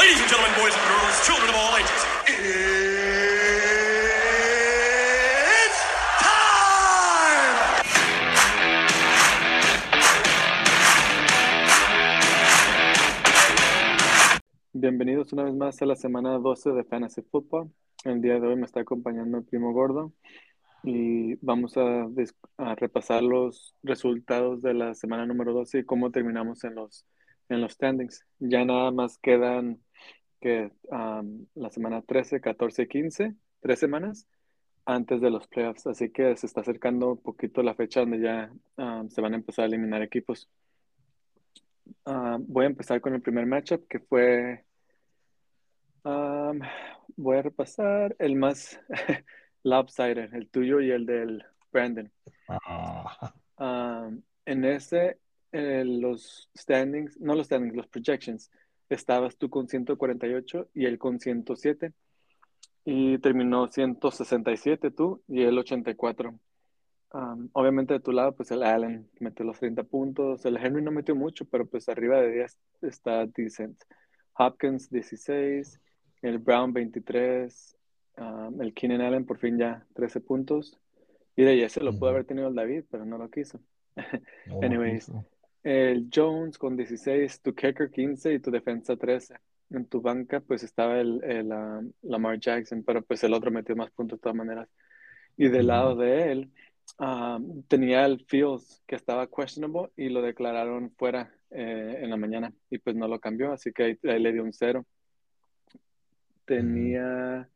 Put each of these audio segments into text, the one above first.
Ladies and gentlemen, boys and girls, children of all ages! Bienvenidos una vez más a la semana 12 de Fantasy Football. El día de hoy me está acompañando el primo gordo y vamos a repasar los resultados de la semana número 12 y cómo terminamos en los, en los standings. Ya nada más quedan que um, la semana 13, 14 y 15, tres semanas antes de los playoffs. Así que se está acercando un poquito la fecha donde ya um, se van a empezar a eliminar equipos. Ah, voy a empezar con el primer matchup que fue Um, voy a repasar el más lopsided, el tuyo y el del Brandon. Ah, Um, en ese, eh, los standings, no los standings, los projections, estabas tú con 148 y él con 107. Y terminó 167 tú y él 84. Um, obviamente de tu lado, pues el Allen metió los 30 puntos. El Henry no metió mucho, pero pues arriba de 10 está decent. Hopkins 16, el Brown 23, um, el Keenan Allen por fin ya 13 puntos. Y de ahí ese lo pudo haber tenido el David, pero no lo quiso. no, Anyways. El Jones con 16, tu kicker 15 y tu defensa 13. En tu banca pues estaba el, el, um, Lamar Jackson, pero pues el otro metió más puntos de todas maneras. Y del lado de él um, tenía el Fields que estaba questionable y lo declararon fuera eh, en la mañana y pues no lo cambió, así que ahí, ahí le dio un cero. Tenía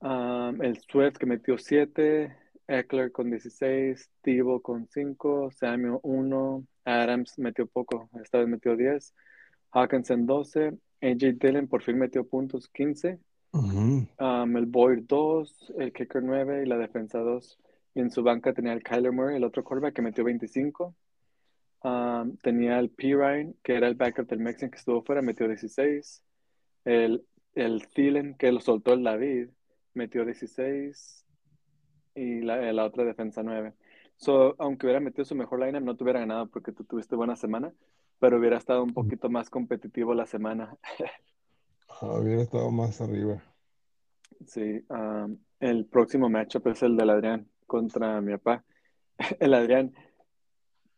um, el Swift que metió 7, Eckler con 16, Tivo con 5, Samuel 1, Adams metió poco, esta vez metió 10, Hawkinson 12, AJ Dillon por fin metió puntos 15, Ujú. um, el Boyd 2, el Kicker 9 y la defensa 2. Y en su banca tenía el Kyler Murray, el otro quarterback que metió 25. Um, tenía el P. Ryan, que era el backup del Mexican que estuvo fuera, metió 16. El, el Thielen, que lo soltó el David, metió 16. Y la, la otra defensa 9. So, aunque hubiera metido su mejor lineup, no te hubiera ganado porque tú tuviste buena semana, pero hubiera estado un poquito más competitivo la semana. Ah, Hubiera estado más arriba. Sí, um, el próximo matchup es el del Adrián contra mi papá. El Adrián,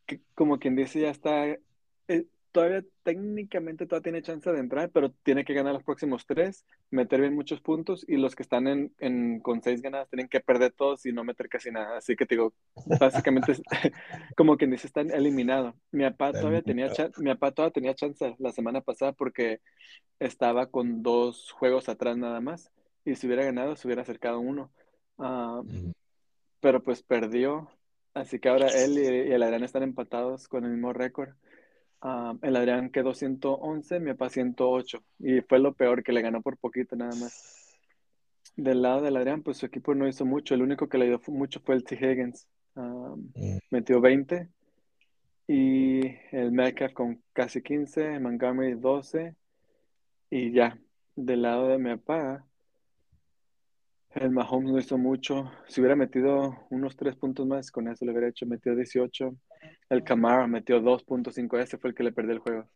que como quien dice, ya está, eh, todavía técnicamente todavía tiene chance de entrar, pero tiene que ganar los próximos tres, meter bien muchos puntos y los que están en, en- con seis ganadas tienen que perder todos y no meter casi nada. Así que te digo, básicamente, es- como quien dice, están eliminados. Mi papá todavía tenía, mi papá todavía tenía chance la semana pasada porque estaba con dos juegos atrás nada más. Y si hubiera ganado, se hubiera acercado uno. Ah, pero pues perdió. Así que ahora él y, y el Adrián están empatados con el mismo récord. Ah, el Adrián quedó 111, mi papá 108. Y fue lo peor, que le ganó por poquito nada más. Del lado del Adrián, pues su equipo no hizo mucho. El único que le dio fu- mucho fue el T. Higgins. Mm. metió 20. Y el Metcalf con casi 15, Montgomery 12. Y ya, del lado de mi papá, el Mahomes no hizo mucho. Si hubiera metido unos tres puntos más, con eso le hubiera hecho, metió 18. El Camara metió 2.5, ese fue el que le perdió el juego.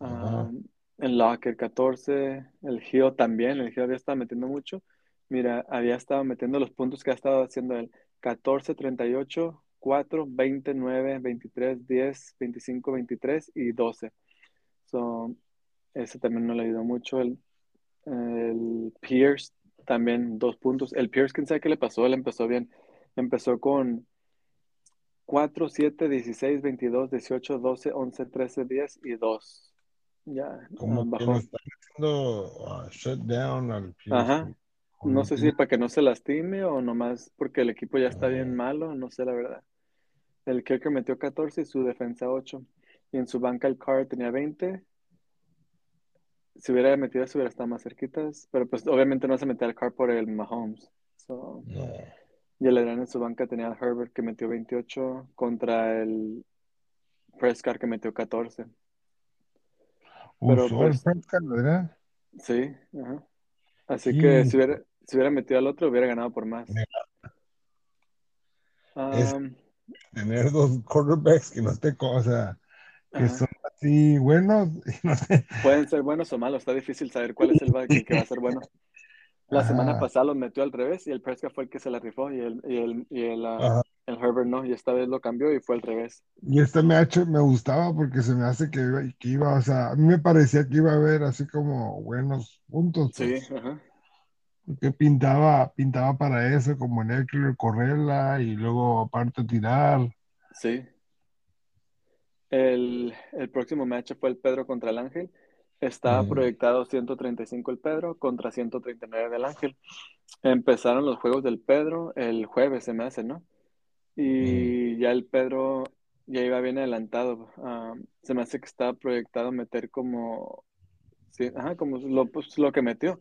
Um, el Locker 14, el Hill también, el Hill había estado metiendo mucho. Mira, había estado metiendo los puntos que ha estado haciendo él. 14, 38, 4, 29, 23, 10, 25, 23 y 12. So, ese también no le ayudó mucho. El, el Pierce también dos puntos. El Pierce, quién sabe qué le pasó, él empezó bien. Empezó con 4, 7, 16, 22, 18, 12, 11, 13, 10 y 2. Ya, ah, Como que bajó. haciendo ah, shut down al. Ajá. No sé si para que no se lastime o nomás porque el equipo ya está bien Ah. malo, no sé la verdad. El kicker metió 14 y su defensa 8. Y en su banca el Carr tenía 20. Si hubiera metido eso hubiera estado más cerquitas, pero pues obviamente no se metía al Carr por el Mahomes. So, No. Y el Adrián en su banca tenía al Herbert que metió 28 contra el Prescott que metió 14. Pero, Usó pues, el Prescott, ¿verdad? Sí, ajá. Así que si hubiera, si hubiera metido al otro hubiera ganado por más. Es- Um, Tener dos quarterbacks que no te, co- o sea, que Ajá. son así buenos. y no sé. Pueden ser buenos o malos, está difícil saber cuál es el que va a ser bueno. La semana pasada los metió al revés y el Prescott fue el que se la rifó y el, y el, y el, ajá. el Herbert no, y esta vez lo cambió y fue al revés. Y este match me gustaba porque se me hace que iba, que iba, o sea, a mí me parecía que iba a haber así como buenos puntos, Sí, pues, ajá. porque pintaba, pintaba para eso, como en Eckler correrla y luego aparte tirar. Sí. El, el próximo match fue el Pedro contra el Ángel. Estaba Mm, proyectado 135 el Pedro contra 139 del Ángel. Empezaron los juegos del Pedro el jueves, se me hace, ¿no? mm, Y ya el Pedro ya iba bien adelantado. Ah, se me hace que estaba proyectado meter como, sí, ajá, como lo, pues, lo que metió.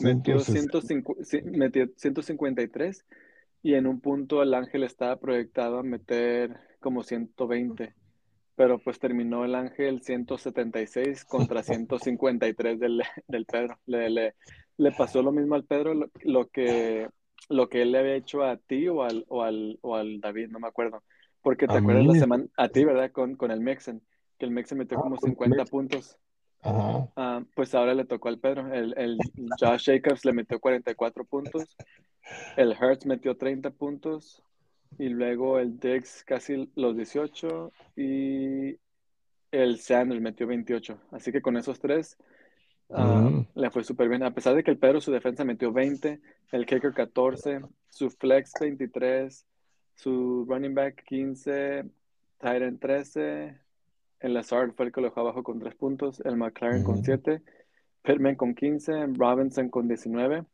Metió, 160. 105 sí, metió 153 y en un punto el Ángel estaba proyectado a meter como 120. Pero pues terminó el Ángel 176 contra 153 del, del Pedro. Le, le, le pasó lo mismo al Pedro, lo, lo que, lo que él le había hecho a ti o al, o al, o al David, no me acuerdo. Porque te A acuerdas la mí, semana, a ti, ¿verdad? Con, con el Mexen, que el Mexen metió ah, como con 50 Mex- puntos. ajá. Ah, pues ahora le tocó al Pedro. El, el Josh Jacobs le metió 44 puntos. El Hertz metió 30 puntos. Y luego el Diggs casi los 18. Y el Sanders metió 28. Así que con esos tres ah, Mm, le fue súper bien. A pesar de que el Pedro su defensa metió 20, el Kicker 14, su Flex 23, su Running Back 15, Titan 13, el Lazard fue el que lo dejó abajo con 3 puntos, el McLaren con mm. 7, Pittman con 15, Robinson con 19.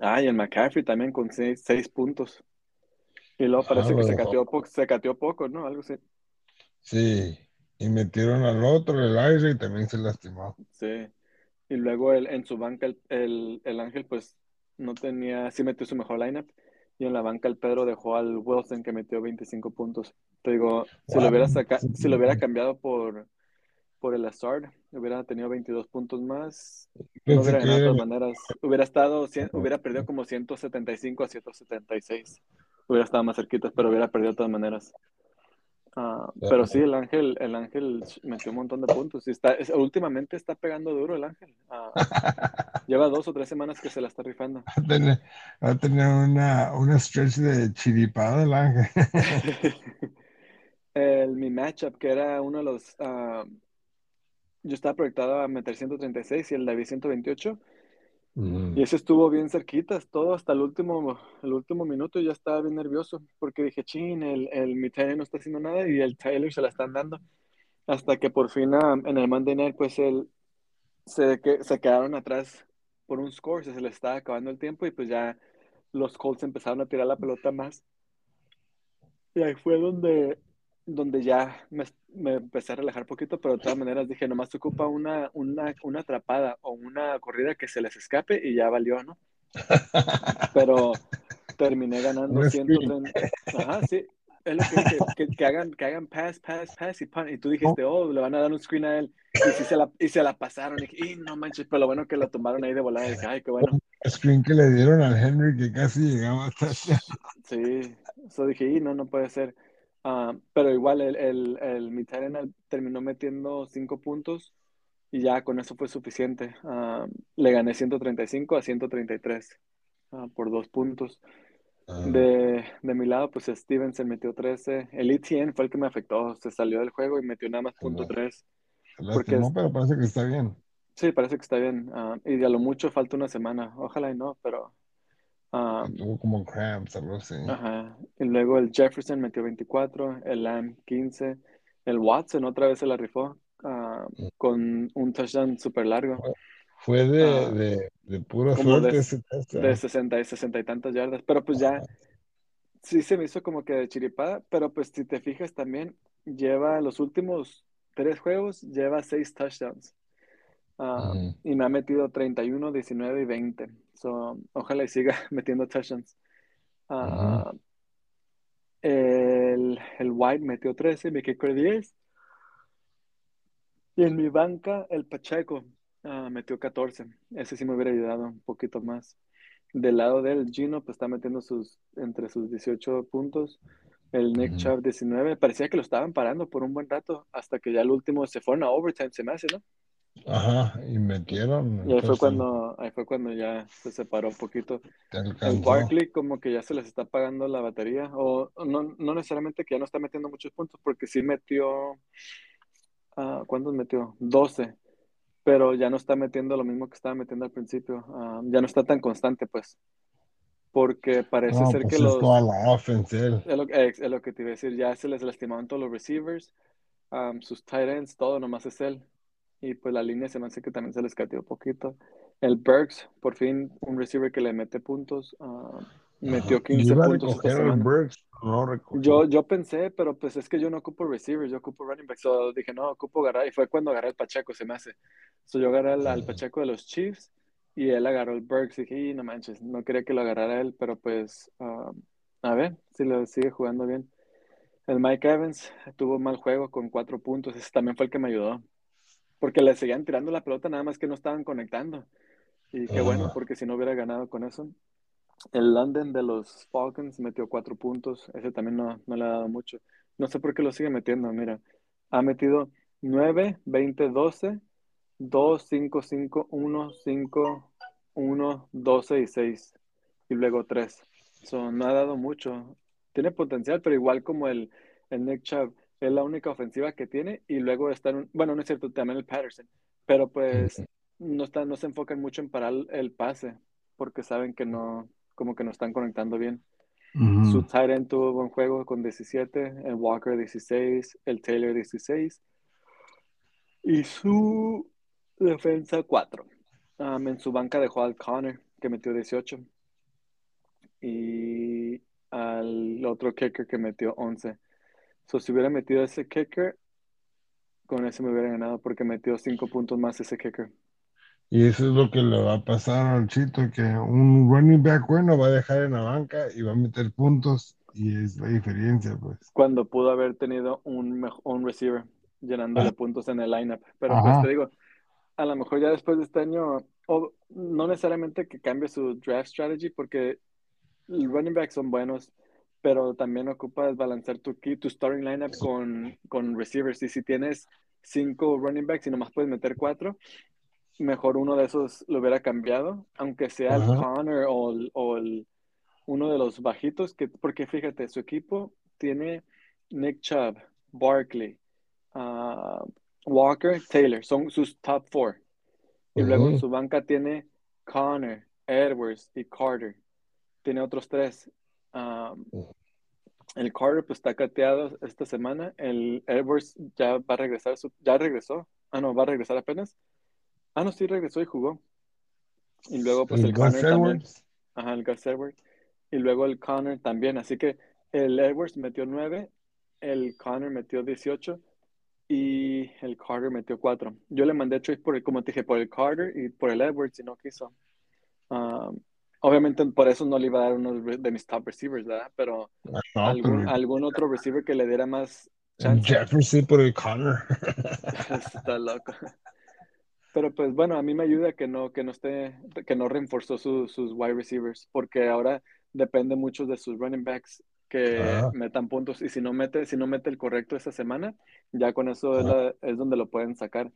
Ah, y el McCaffrey también con 6, puntos. Y luego Ah, parece que se cateó, poco, se cateó poco, ¿no? Algo así. Sí. Y metieron al otro, el aire, y también se lastimó. Sí. Y luego el, en su banca el, el, el Ángel pues no tenía, sí metió su mejor lineup. Y en la banca el Pedro dejó al Wilson que metió 25 puntos. Te digo, si lo hubiera saca, si lo hubiera cambiado por, por el Lazard, hubiera tenido 22 puntos más. No hubiera ganado de todas maneras. Hubiera estado, hubiera perdido como 175 a 176. Hubiera estado más cerquita, pero hubiera perdido de todas maneras. Ah, pero sí, el Ángel, el Ángel metió un montón de puntos. Y está, es- últimamente está pegando duro el Ángel. Ah, lleva dos o tres semanas que se la está rifando. Va a tener, va a tener una, una stretch de chiripado el ángel. El, mi matchup, que era uno de los. ah, yo estaba proyectado a meter 136 y el David 128. Mm. Y ese estuvo bien cerquitas, todo hasta el último, el último minuto ya estaba bien nervioso porque dije, chin, el, el mi Tyler no está haciendo nada y el Tyler se la están dando. Hasta que por fin ah, en el Monday Night, pues el, se, que, se quedaron atrás por un score, se les estaba acabando el tiempo y pues ya los Colts empezaron a tirar la pelota más. Y ahí fue donde, donde ya me, me empecé a relajar poquito, pero de todas maneras dije, nomás ocupa una, una, una atrapada o una corrida que se les escape y ya valió, ¿no? Pero terminé ganando Un 130. Ajá, sí. Es lo que dije, que, que hagan, que hagan pass, pass, pass y punt. Y tú dijiste, oh, le van a dar un screen a él. Y, sí se, la, y se la pasaron. Y dije, y no manches, pero lo bueno que la tomaron ahí de volada. Y dije, ay, qué bueno. El screen que le dieron al Henry que casi llegaba hasta allá. Sí, eso dije, y no, no puede ser. Ah, pero igual el, el, el mi tight end terminó metiendo cinco puntos y ya con eso fue suficiente. Ah, le gané 135 a 133 ah, por dos puntos. De, de mi lado, pues Stevenson metió 13. El ETN fue el que me afectó. Se salió del juego y metió nada más punto No. 3. se porque lastimó, es- pero parece que está bien. Sí, parece que está bien. Y a lo mucho falta una semana. Ojalá y no, pero... Tuvo como cramps, algo así. Ajá. Y luego el Jefferson metió 24, el Lamb 15, el Watson otra vez se la rifó ah, con un touchdown súper largo, Fue de, Ah, de, de pura como suerte de- ese touchdown. de 60 y 60 y tantas yardas, pero pues ya sí se me hizo como que de chiripada, pero pues si te fijas también, lleva los últimos tres juegos, lleva seis touchdowns. Ujú. y me ha metido 31, 19 y 20. So, ojalá y siga metiendo touchdowns. Ah, el, el White metió 13, mi kicker 10. Y en mi banca, el Pacheco ah, metió 14. Ese sí me hubiera ayudado un poquito más. Del lado del Gino, pues está metiendo sus, entre sus 18 puntos. El Nick Ujú. Chubb 19. Parecía que lo estaban parando por un buen rato hasta que ya el último se fueron a overtime, se me hace, ¿no? Ajá, y metieron, Y ahí fue cuando, ahí fue cuando ya se separó un poquito. El alcanzó. Barkley como que ya se les está pagando la batería, o no, no necesariamente que ya no está metiendo muchos puntos, porque sí metió, ah, ¿cuántos metió? 12, pero ya no está metiendo lo mismo que estaba metiendo al principio, ah, ya no está tan constante, pues, porque parece No, ser que pues es toda los, la offense él. es lo, es- es lo que te iba a decir, ya se les lastimaron todos los receivers, ah, sus tight ends, todo, nomás es él, y pues la línea se me hace que también se les cateó poquito. El Burks, por fin, un receiver que le mete puntos, ah, metió Ajá. 15 Iba a puntos el. Burks, no. Yo, yo pensé, pero pues es que yo no ocupo receivers, yo ocupo running backs. So dije, no, ocupo agarrar. Y fue cuando agarré el Pacheco, se me hace. So yo agarré al, al Pacheco de los Chiefs y él agarró el Burks. Y dije, "Y, no manches, no quería que lo agarrara él, pero pues ah, a ver si lo sigue jugando bien. El Mike Evans tuvo mal juego con cuatro puntos. Ese también fue el que me ayudó. Porque le seguían tirando la pelota, nada más que no estaban conectando. Y qué bueno, porque si no hubiera ganado con eso. El London de los Falcons metió cuatro puntos. Ese también no, no le ha dado mucho. No sé por qué lo sigue metiendo. Mira, ha metido 9, 20, 12, 2, 5, 5, 1, 5, 1, 12 y 6. Y luego 3. So, no ha dado mucho. Tiene potencial, pero igual como el, el Nick Chubb, es la única ofensiva que tiene. Y luego está en un- bueno, no es cierto, también el Patterson. Pero pues no, está, no se enfocan mucho en parar el pase porque saben que no, como que no están conectando bien. Su end tuvo buen juego con 17, el Walker 16, el Taylor 16 y su defensa 4. Um, en su banca dejó al Connor que metió 18 y al otro kicker que metió 11. So, si hubiera metido ese kicker, con ese me hubiera ganado porque metió 5 puntos más ese kicker. Y eso es lo que le va a pasar al Chito, que un running back bueno va a dejar en la banca y va a meter puntos y es la diferencia, pues. Cuando pudo haber tenido un, un receiver llenándole Ajá. puntos en el lineup. Pero pues Ajá. te digo, a lo mejor ya después de este año, o no necesariamente que cambie su draft strategy, porque los running backs son buenos, pero también ocupas balancear tu, key- tu starting lineup con, con receivers. Y si tienes cinco running backs y nomás puedes meter cuatro, mejor uno de esos lo hubiera cambiado, aunque sea el Ajá. Connor o, el- o el- uno de los bajitos, que, porque fíjate, su equipo tiene Nick Chubb, Barkley, ah, Walker, Taylor, son sus top four. Y luego en su banca tiene Connor, Edwards y Carter. Tiene otros tres. Um, el Carter pues está cateado esta semana. El Edwards ya va a regresar. su- ya regresó. Ah, no, va a regresar apenas. Ah, no, sí regresó y jugó. Y luego pues El el Connor también. Ajá, el Gus Edwards. Y luego el Connor también. Así que el Edwards metió 9, el Connor metió 18 y el Carter metió 4. Yo le mandé trades por el, como te dije, por el Carter y por el Edwards y no quiso. Um, obviamente por eso no le iba a dar uno de mis top receivers, ¿verdad? Pero No, algún, pero algún otro receiver que le diera más chance. Jefferson por el Connor. Está loco. Pero pues bueno, a mí me ayuda que no, que no esté, que no reforzó su- sus wide receivers, porque ahora depende mucho de sus running backs que metan puntos. Y si no mete, si no mete el correcto esta semana, ya con eso es, Ajá. la- es donde lo pueden sacar.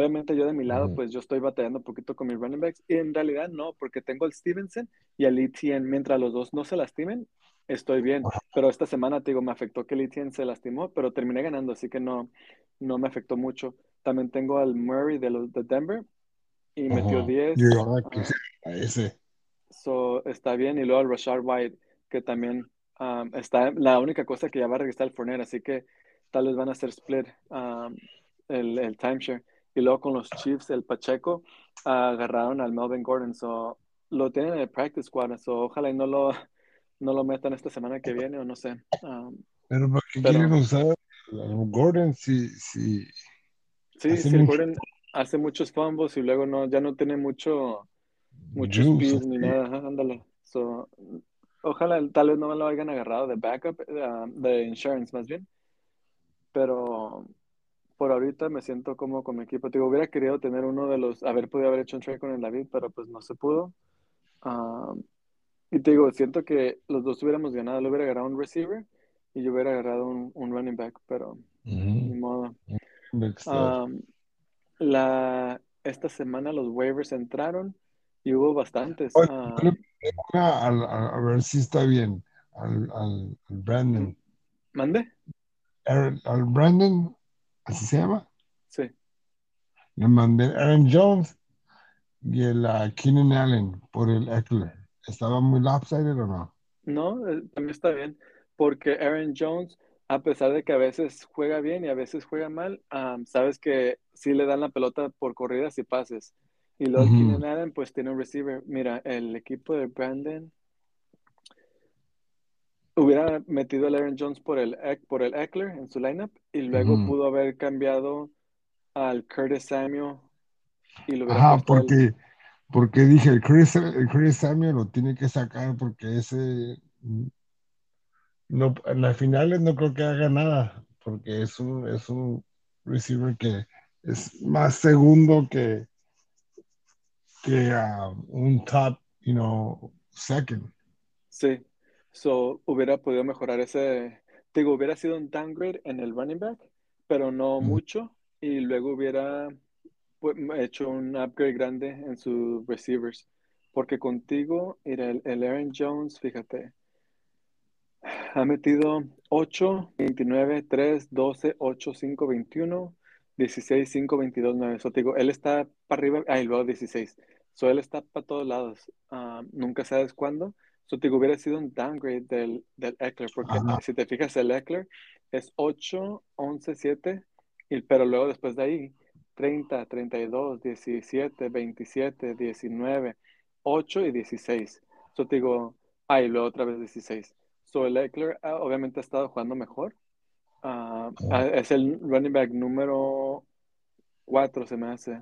Obviamente yo de mi lado, Ujú. pues yo estoy batallando un poquito con mis running backs. Y en realidad no, porque tengo al Stevenson y al Etienne. Mientras los dos no se lastimen, estoy bien. Pero esta semana, te digo, me afectó que el Etienne se lastimó, pero terminé ganando, así que no, no me afectó mucho. También tengo al Murray de los de Denver y metió. 10. Yo iba a que ah, a ese. so, está bien. Y luego al Rashard White, que también um, está la única cosa que ya va a regresar el Fournette, así que tal vez van a hacer split um, el, el timeshare. Y luego con los Chiefs, el Pacheco, ah, agarraron al Melvin Gordon, so, lo tienen en el practice squad, so, ojalá y no lo, no lo metan esta semana que viene o no sé. Um, Pero ¿para qué pero quieren usar Gordon si, si sí, hace sí, el mucho Gordon hace muchos fumbles y luego no, ya no tiene mucho, mucho juice? speed ni nada, ajá, ándale. So, ojalá tal vez no me lo hayan agarrado de backup, ah, de insurance más bien, pero por ahorita me siento como con mi equipo. Te digo, hubiera querido tener uno de los, haber podido haber hecho un trade con el David, pero pues no se pudo. Ah, y te digo, siento que los dos hubiéramos ganado, le hubiera agarrado un receiver y yo hubiera agarrado un, un running back, pero ni modo. Um, la, esta semana los waivers entraron y hubo bastantes. Oye, una al- al- a ver si está bien. Al, al- al Brandon. ¿Mande? Al Brandon, ¿así se llama? Sí. Le mandé Aaron Jones y el Keenan Allen por el Eckler. ¿Estaba muy lopsided o no? No, eh, también está bien, porque Aaron Jones, a pesar de que a veces juega bien y a veces juega mal, am, sabes que sí le dan la pelota por corridas y pases. Y luego Ujú. Keenan Allen, pues tiene un receiver. Mira, el equipo de Brandon hubiera metido a Aaron Jones por el, por el Eckler en su lineup y luego Ujú. pudo haber cambiado al Curtis Samuel y lo hubiera Ajá, puesto al- porque, porque dije, el Chris, el Chris Samuel lo tiene que sacar porque ese mm, no, en las finales no creo que haga nada, porque es un, es un receiver que es más segundo que, que ah, un top, you know, second. Sí, so hubiera podido mejorar ese, digo, hubiera sido un downgrade en el running back, pero no Ujú. mucho, y luego hubiera pues, hecho un upgrade grande en sus receivers, porque contigo, mira, el, el Aaron Jones, fíjate, ha metido 8, 29, 3, 12, 8, 5, 21, 16, 5, 22, 9. So, te digo, él está para arriba, ah, y luego 16. So, él está para todos lados. Ah, nunca sabes cuándo. So, te digo, hubiera sido un downgrade del, del Eckler, porque Ajá. si te fijas, el Eckler es 8, 11, 7, y, pero luego después de ahí, 30, 32, 17, 27, 19, 8 y 16. So, te digo, ah, y luego otra vez 16. So, el Eckler ah, obviamente ha estado jugando mejor. Ah, es el running back número 4, se me hace.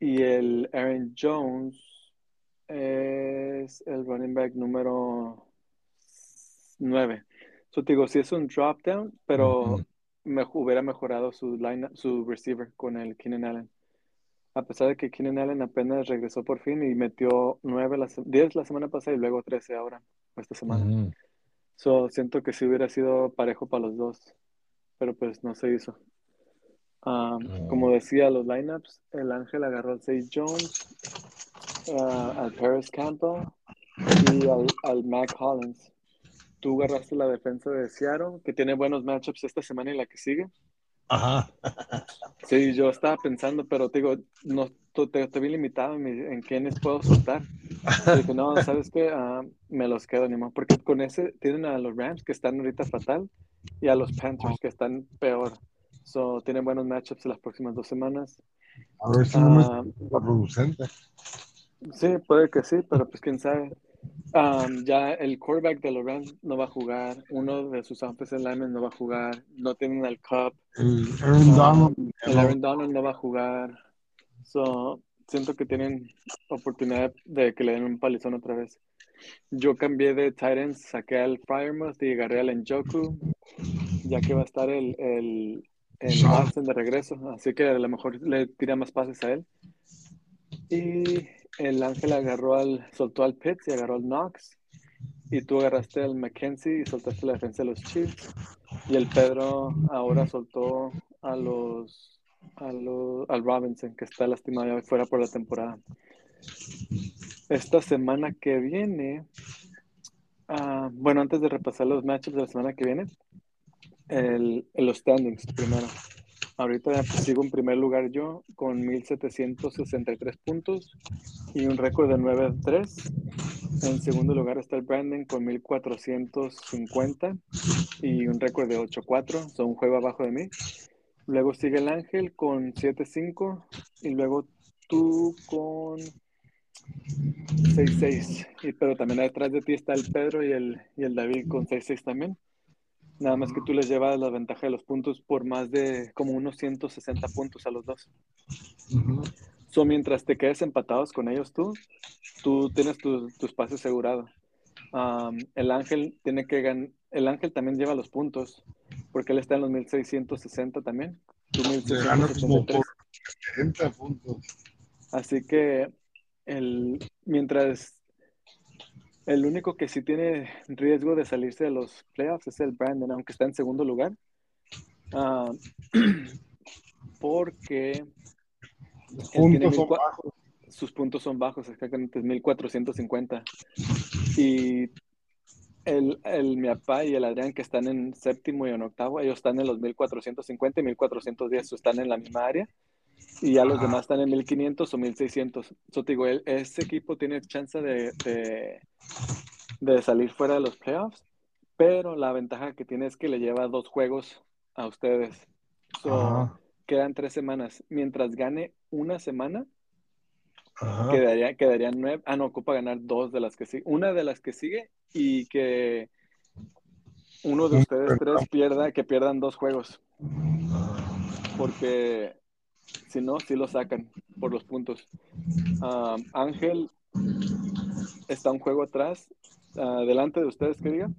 Y el Aaron Jones es el running back número 9. So, te digo, sí es un drop down, pero me hubiera mejorado su line, su receiver con el Keenan Allen. A pesar de que Keenan Allen apenas regresó por fin y metió 9 la, se- 10 la semana pasada y luego 13 ahora, esta semana. So, siento que sí hubiera sido parejo para los dos, pero pues no se hizo. Um, como decía, los lineups, el Ángel agarró al Zay Jones, uh, al Paris Campbell y al, al Mac Hollins. Tú agarraste la defensa de Seattle, que tiene buenos matchups esta semana y la que sigue. Ajá. Sí, yo estaba pensando, pero te digo, no, te, vi limitado en, mi- en quiénes puedo soltar. Dije, no, ¿sabes qué? Ah, me los quedo, ni modo. Porque con ese tienen a los Rams que están ahorita fatal y a los Panthers que están peor. So, tienen buenos matchups las próximas dos semanas. A ver si no me Ah. Sí, puede que sí, pero pues quién sabe. Um, ya el quarterback de los Rams no va a jugar. Uno de sus offensive linemen no va a jugar. No tienen al Cup. El Aaron Um, Donald. el Aaron Donald no va a jugar. So, siento que tienen oportunidad de que le den un palizón otra vez. Yo cambié de Titans, saqué al Fryermuth y agarré al Njoku, ya que va a estar el, el, el. Watson de regreso, así que a lo mejor le tira más pases a él. Y el Ángel agarró al, soltó al Pitts y agarró al Knox. Y tú agarraste al McKenzie y soltaste la defensa de los Chiefs. Y el Pedro ahora soltó a los, a los al Robinson, que está lastimado ya fuera por la temporada. Esta semana que viene, ah, bueno, antes de repasar los matchups de la semana que viene, el, los standings primero. Ahorita pues, sigo en primer lugar yo con 1763 puntos y un récord de 9-3. En segundo lugar está el Brandon con 1450 y un récord de 8-4, son un juego abajo de mí. Luego sigue el Ángel con 7-5 y luego tú con 6-6. Y, pero también detrás de ti está el Pedro y el, y el David con 6-6 también. Nada más que tú les llevas la ventaja de los puntos por más de como unos 160 puntos a los dos. Ujú. So, mientras te quedes empatados con ellos tú, tú tienes tu, tu espacio asegurado. Um, el Ángel tiene que ganar, el Ángel también lleva los puntos, porque él está en los 1660 también, tú Le gana como 1683. por 70 puntos. Así que el, mientras El único que sí tiene riesgo de salirse de los playoffs es el Brandon, aunque está en segundo lugar. Porque Tiene puntos son 1400. bajos. sus puntos son bajos, exactamente 1450. Y el, el mi papá y el Adrián, que están en séptimo y en octavo, ellos están en los 1450 y 1410, so están en la misma área. Y ya los Ajá. demás están en 1500 o 1600. So, te digo, el- ese equipo tiene chance de, de, de salir fuera de los playoffs, pero la ventaja que tiene es que le lleva dos juegos a ustedes. So. Quedan tres semanas. Mientras gane una semana, Ajá. quedaría, quedarían nueve. Ah, no, ocupa ganar dos de las que sigue. Una de las que sigue y que uno de ustedes tres pierda, que pierdan dos juegos. Porque si no, sí lo sacan por los puntos. Ángel está un juego atrás, delante de ustedes, que diga,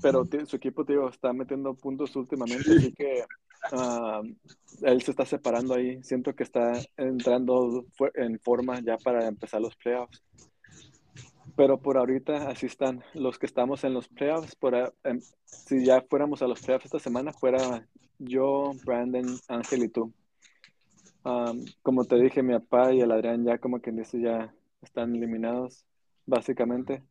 pero su equipo, te digo, está metiendo puntos últimamente, así que ah, él se está separando ahí. Siento que está entrando en forma ya para empezar los playoffs. Pero por ahorita así están los que estamos en los playoffs. Por, em, si ya fuéramos a los playoffs esta semana, fuera yo, Brandon, Ángel y tú. Um, como te dije, mi papá y el Adrián ya como quien dice ya están eliminados, básicamente.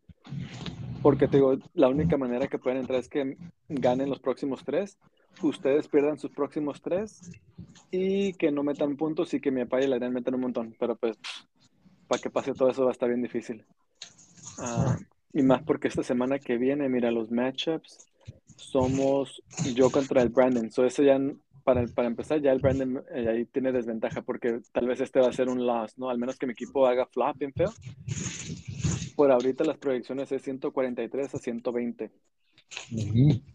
Porque te digo, la única manera que pueden entrar es que ganen los próximos tres, ustedes pierdan sus próximos tres y que no metan puntos y que mi papá y el Adrián metan un montón. Pero pues, para que pase todo eso va a estar bien difícil. Ah, y más porque esta semana que viene, mira, los matchups somos yo contra el Brandon. So eso ya, para, para empezar, ya el Brandon eh, ahí tiene desventaja porque tal vez este va a ser un loss, ¿no? Al menos que mi equipo haga flop bien feo. Por ahorita las proyecciones es 143 a 120.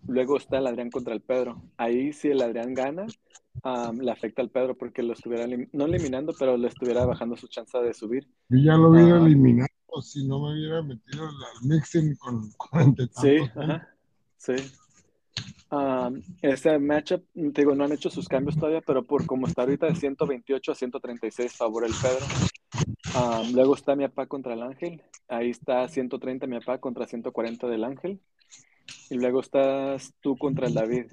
Luego está el Adrián contra el Pedro. Ahí si el Adrián gana, um, le afecta al Pedro porque lo estuviera, no eliminando, pero le estuviera bajando su chance de subir. Yo ya lo hubiera Ah. eliminado si no me hubiera metido al mixing con y Sí, ajá, sí. Um, ese matchup, te digo, no han hecho sus cambios todavía, pero por como está ahorita de 128 a 136 favor el Pedro. Um, luego está mi papá contra el Ángel. Ahí está 130 mi papá contra 140 del Ángel. Y luego estás tú contra el David.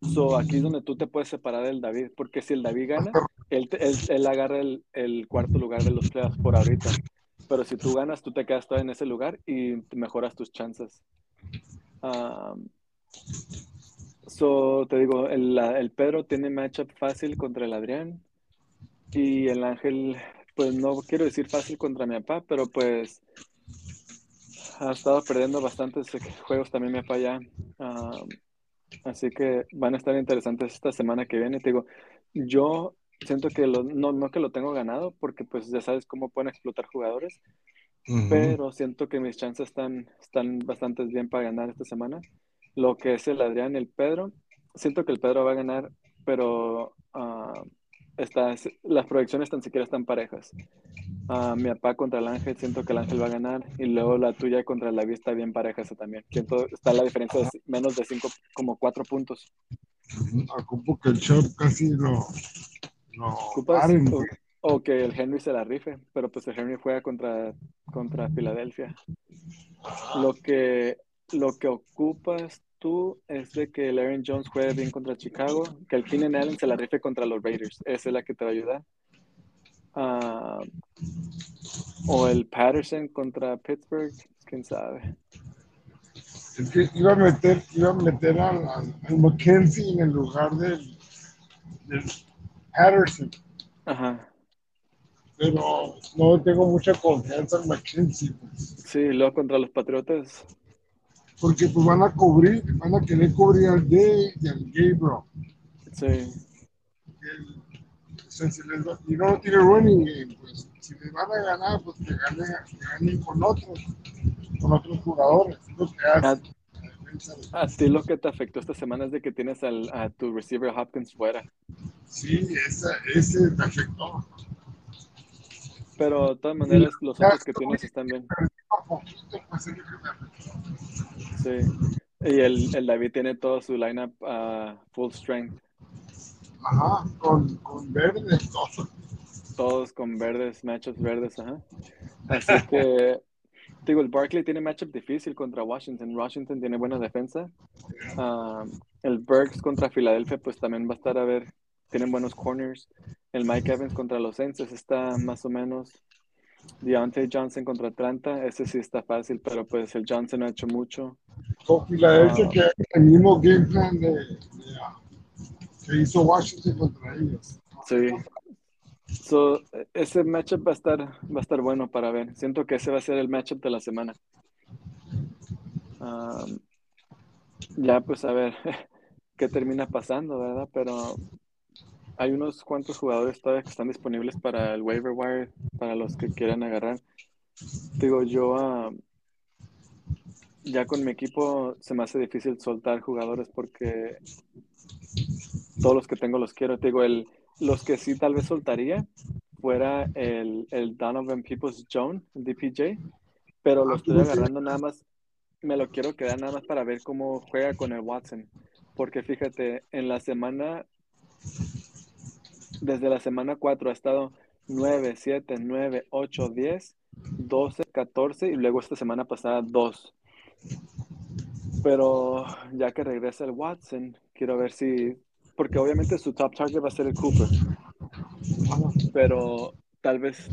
So, aquí es donde tú te puedes separar del David, porque si el David gana, él, él, él agarra el, el cuarto lugar de los playoffs por ahorita. Pero si tú ganas, tú te quedas todavía en ese lugar y mejoras tus chances. Um, so, te digo, el, el Pedro tiene matchup fácil contra el Adrián y el Ángel, pues no quiero decir fácil contra mi papá, pero pues ha estado perdiendo bastantes juegos también ya. Um, así que van a estar interesantes esta semana que viene. Te digo, yo siento que lo- no, no que lo tengo ganado, porque pues ya sabes cómo pueden explotar jugadores, Ujú. pero siento que mis chances están, están bastante bien para ganar esta semana. Lo que es el Adrián y el Pedro, siento que el Pedro va a ganar, pero ah, está, las proyecciones tan siquiera están parejas. Ah, mi papá contra el Ángel, siento que el Ángel va a ganar, y luego la tuya contra el David está bien pareja esa también. Siento, está la diferencia de menos de cinco, como cuatro puntos. Ujú. Ocupo que el shop casi lo, lo Ocupas- paren. o, o que el Henry se la rife, pero pues el Henry juega contra, contra Filadelfia. Lo que, lo que ocupas tú es de que el Aaron Jones juegue bien contra Chicago, que el Keenan Allen se la rife contra los Raiders. Esa es la que te va a ayudar. Ah, o el Patterson contra Pittsburgh, quién sabe. Es que iba a meter, iba a meter al, al, al Mackenzie en el lugar del, del Patterson, Ajá. pero no tengo mucha confianza en Mackenzie, pues, Sí, luego contra los Patriotas. Porque pues van a cubrir, van a querer cubrir al Day y al Gabriel. Sí. El- si les y no tiene running game, pues si les van a ganar, pues que ganen, que ganen con otros, con otros jugadores. es lo que hace Ah. la defensa de- A ti lo que te afectó esta semana es de que tienes al, a tu receiver Hopkins fuera. Sí, esa, ese me afectó. Pero de todas maneras, los otros que tienes están bien. Poquito, pues que. Sí. Y el, el David tiene todo su lineup a full strength. Ajá, con, con verde, todo. Todos con verdes, matchups verdes, ajá. Así que Digo, el Barkley tiene matchup difícil contra Washington. Washington tiene buena defensa. Ah, el Burks contra Filadelfia, pues también va a estar a ver. Tienen buenos corners. El Mike Evans contra los Saints está más o menos. Deontay Johnson contra Atlanta, ese sí está fácil, pero pues el Johnson ha hecho mucho. Con Filadelfia Ah. que el mismo game plan de, de, que hizo Washington contra ellos. Sí. So, ese matchup va a estar va a estar bueno para ver. Siento que ese va a ser el matchup de la semana. Um, ya pues a ver qué termina pasando, ¿verdad? Pero hay unos cuantos jugadores todavía que están disponibles para el waiver wire, para los que quieran agarrar. Digo, yo ah, ya con mi equipo se me hace difícil soltar jugadores porque todos los que tengo los quiero. Te digo, el, los que sí tal vez soltaría fuera el, el Donovan Peoples Jones, el DPJ, pero lo estoy agarrando nada más, me lo quiero quedar nada más para ver cómo juega con el Watson. Porque fíjate, en la semana, desde la semana 4 ha estado 9, 7, 9, 8, 10, 12, 14 y luego esta semana pasada 2. Pero ya que regresa el Watson, quiero ver si, porque obviamente su top target va a ser el Cooper, pero tal vez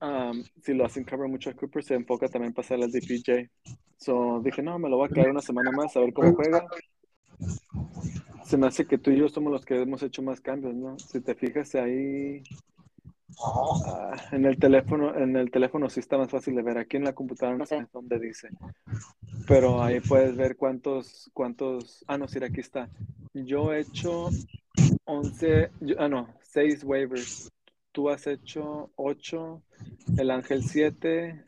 um, si lo hacen cover mucho a Cooper, se enfoca también pasar al DPJ. So dije, no, me lo voy a quedar una semana más a ver cómo juega. Se me hace que tú y yo somos los que hemos hecho más cambios, ¿no? Si te fijas ahí ah, en el teléfono, en el teléfono sí está más fácil de ver. Aquí en la computadora no sé dónde dice. Pero ahí puedes ver cuántos, cuántos. Ah, no, sí, aquí está. Yo he hecho 11, yo- ah, no, 6 waivers. Tú has hecho 8, el Ángel 7,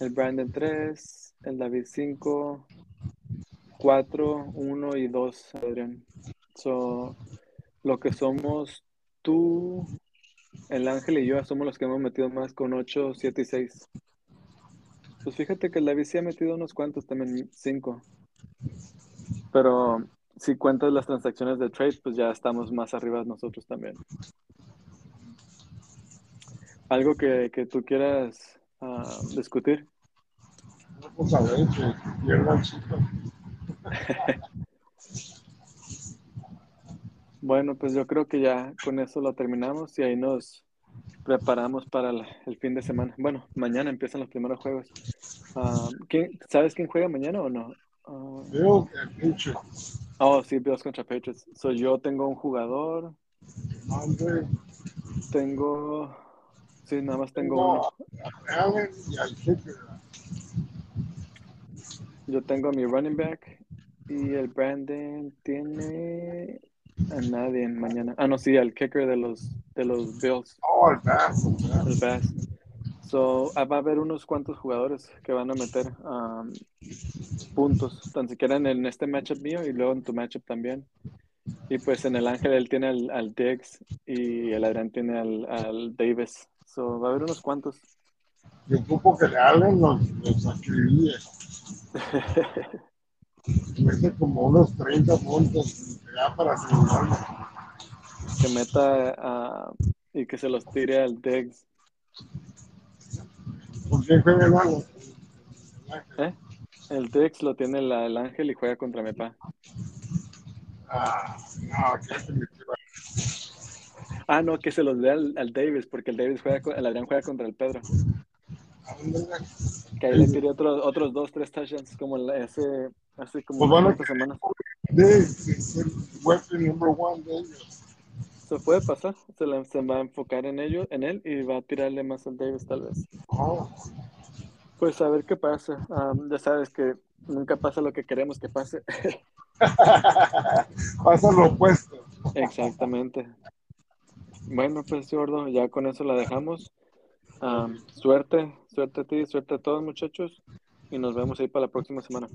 el Brandon 3, el David 5, 4, 1 y 2, Adrián. So, lo que somos tú, el Ángel y yo somos los que hemos metido más con 8, 7 y 6. Pues fíjate que David sí ha metido unos cuantos también, 5. Pero si cuentas las transacciones de trade, pues ya estamos más arriba nosotros también. Algo que, que tú quieras ah, discutir. Vamos a ver que. Bueno, pues yo creo que ya con eso lo terminamos y ahí nos preparamos para el, el fin de semana. Bueno, mañana empiezan los primeros juegos. Ah, ¿quién- ¿Sabes quién juega mañana o no? Ah, que el pinche oh, sí, Bills contra Patriots. So, yo tengo un jugador, Andre, tengo... Sí, nada más tengo uno. Allen y al. Yo tengo a mi running back y el Brandon tiene a nadie en mañana. Ah, no, sí, al kicker de los, de los Bills. Oh, el Bass, el Bass. So, ah, va a haber unos cuantos jugadores que van a meter um, puntos, tan siquiera en, en este matchup mío y luego en tu matchup también. Y pues en el Ángel él tiene al, al Diggs y el Adrián tiene al, al Davis. So, va a haber unos cuantos. Yo ocupo que le Allen los, los acribille. Mete como unos 30 puntos ya para asegurarlo. que meta ah, y que se los tire al Diggs. ¿Por qué juega el Allen? ¿Eh? El Diggs lo tiene la- el Ángel y juega contra mi papá. Ah, no, que se metió. Ah, no, que se los dé al, al Davis, porque el Davis juega, con- el Adrián juega contra el Pedro. Que ahí le tiré otros, otros dos, tres touchdowns como la- ese, hace como Pues cuántas semanas. De- Es el weapon number one de ellos. Se puede pasar, se, la- se va a enfocar en ello, en él y va a tirarle más al Davis tal vez. Oh, Pues a ver qué pasa. Ah, ya sabes que nunca pasa lo que queremos que pase. Pasa lo opuesto. Exactamente. Bueno, pues Gordo, ya con eso la dejamos. Am, suerte, suerte a ti, suerte a todos muchachos y nos vemos ahí para la próxima semana.